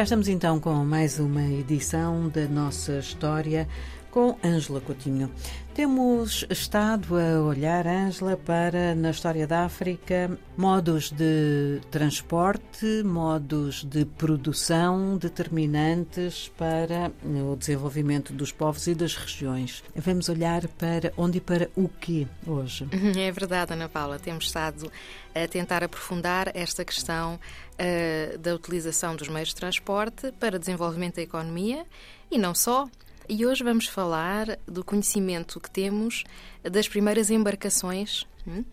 Cá estamos então com mais uma edição da nossa história com Ângela Coutinho. Temos estado a olhar, Ângela, para, na história da África, modos de transporte, modos de produção determinantes para o desenvolvimento dos povos e das regiões. Vamos olhar para onde e para o quê hoje? É verdade, Ana Paula. Temos estado a tentar aprofundar esta questão uh, da utilização dos meios de transporte para desenvolvimento da economia e não só. E hoje vamos falar do conhecimento que temos das primeiras embarcações, hum?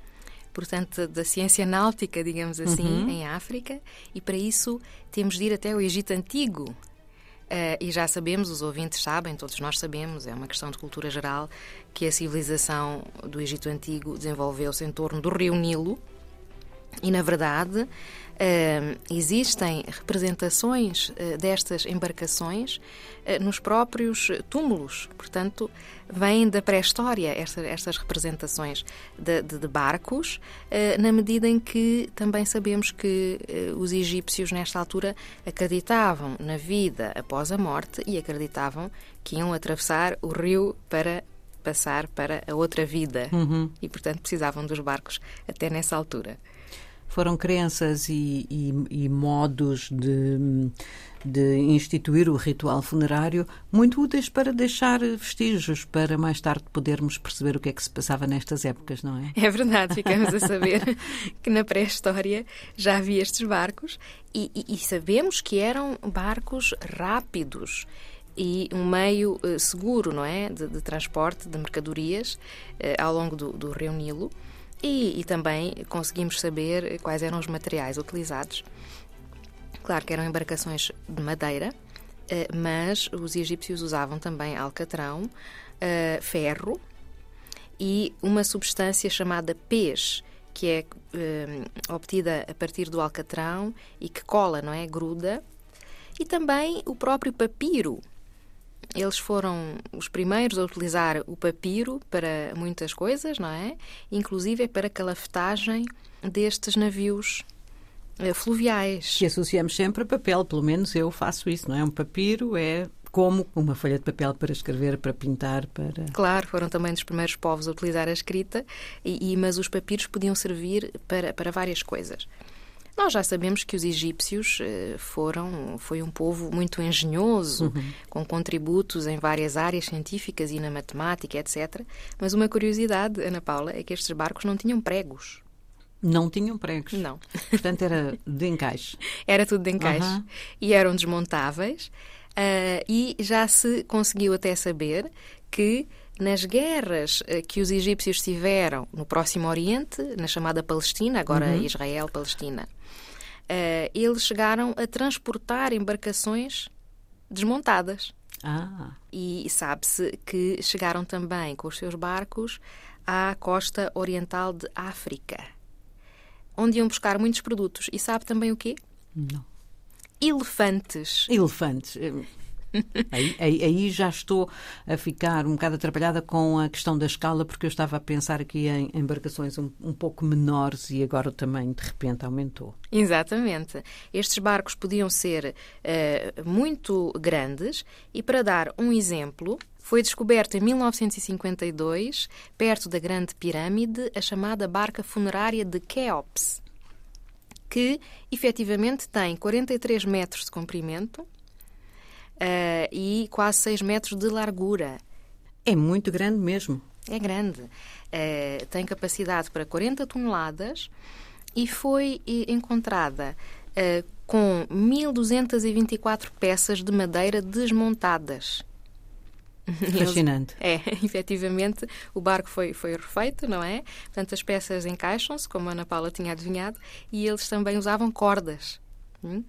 portanto, da ciência náutica, digamos assim, uhum. em África, e para isso temos de ir até o Egito Antigo. Uh, e já sabemos, os ouvintes sabem, todos nós sabemos, é uma questão de cultura geral, que a civilização do Egito Antigo desenvolveu-se em torno do rio Nilo, e, na verdade, existem representações uh, destas embarcações uh, nos próprios túmulos. Portanto, vêm da pré-história esta, estas representações de, de, de barcos, na medida em que também sabemos que os egípcios, nesta altura, acreditavam na vida após a morte e acreditavam que iam atravessar o rio para passar para a outra vida. Uhum. E, portanto, precisavam dos barcos até nessa altura foram crenças e, e, e modos de, de instituir o ritual funerário muito úteis para deixar vestígios, para mais tarde podermos perceber o que é que se passava nestas épocas, não é? É verdade, ficamos a saber que na pré-história já havia estes barcos e, e, sabemos que eram barcos rápidos e um meio uh, seguro, não é, de, de transporte de mercadorias uh, ao longo do, do Rio Nilo. E, e também conseguimos saber quais eram os materiais utilizados. Claro que eram embarcações de madeira, eh, mas os egípcios usavam também alcatrão, eh, ferro e uma substância chamada pez, que é eh, obtida a partir do alcatrão e que cola, não é? Gruda. E também o próprio papiro, eles foram os primeiros a utilizar o papiro para muitas coisas, não é? Inclusive para a calafetagem destes navios eh, fluviais. Que associamos sempre a papel, pelo menos eu faço isso, não é? Um papiro é como uma folha de papel para escrever, para pintar, para... Claro, foram também dos primeiros povos a utilizar a escrita, e, e mas os papiros podiam servir para, para várias coisas. Nós já sabemos que os egípcios eh, foram foi um povo muito engenhoso, uhum. com contributos em várias áreas científicas e na matemática, etc. Mas uma curiosidade, Ana Paula, é que estes barcos não tinham pregos. Não tinham pregos? Não. Portanto, era de encaixe. Era tudo de encaixe. Uhum. E eram desmontáveis. Uh, e já se conseguiu até saber que nas guerras eh, que os egípcios tiveram no Próximo Oriente, na chamada Palestina, agora uhum. Israel-Palestina, uh, eles chegaram a transportar embarcações desmontadas. Ah. E sabe-se que chegaram também com os seus barcos à costa oriental de África, onde iam buscar muitos produtos. E sabe também o quê? Não. Elefantes. Elefantes. Aí, aí, aí, já estou a ficar um bocado atrapalhada com a questão da escala, porque eu estava a pensar aqui em embarcações um, um pouco menores e agora o tamanho de repente aumentou. Exatamente. Estes barcos podiam ser uh, muito grandes e, para dar um exemplo, foi descoberto em 1952, perto da Grande Pirâmide, a chamada barca funerária de Keops, que efetivamente tem 43 metros de comprimento uh, e quase 6 metros de largura. É muito grande mesmo. É grande. Uh, tem capacidade para 40 toneladas e foi encontrada uh, com 1.224 peças de madeira desmontadas. Fascinante. Eles, é, efetivamente, o barco foi, foi refeito, não é? Portanto, as peças encaixam-se, como a Ana Paula tinha adivinhado, e eles também usavam cordas. Hum?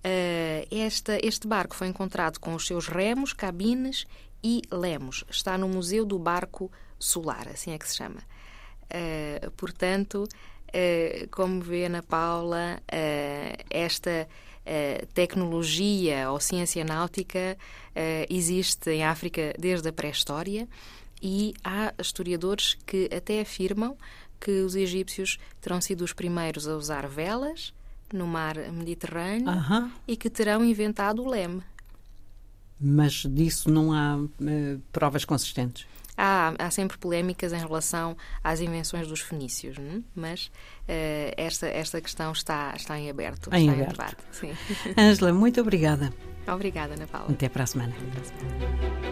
Uh, esta, este barco foi encontrado com os seus remos, cabines e lemos. Está no Museu do Barco Solar, assim é que se chama. Uh, portanto, uh, como vê Ana Paula, esta tecnologia ou ciência náutica existe em África desde a pré-história e há historiadores que até afirmam que os egípcios terão sido os primeiros a usar velas no mar Mediterrâneo Aham. e que terão inventado o leme. Mas disso não há eh, provas consistentes. Há, há sempre polémicas em relação às invenções dos fenícios, não? mas eh, esta, esta questão está, está em aberto. Em está aberto. em debate. Sim. Ângela, muito obrigada. Obrigada, Ana Paula. Até para a semana. Até para a semana.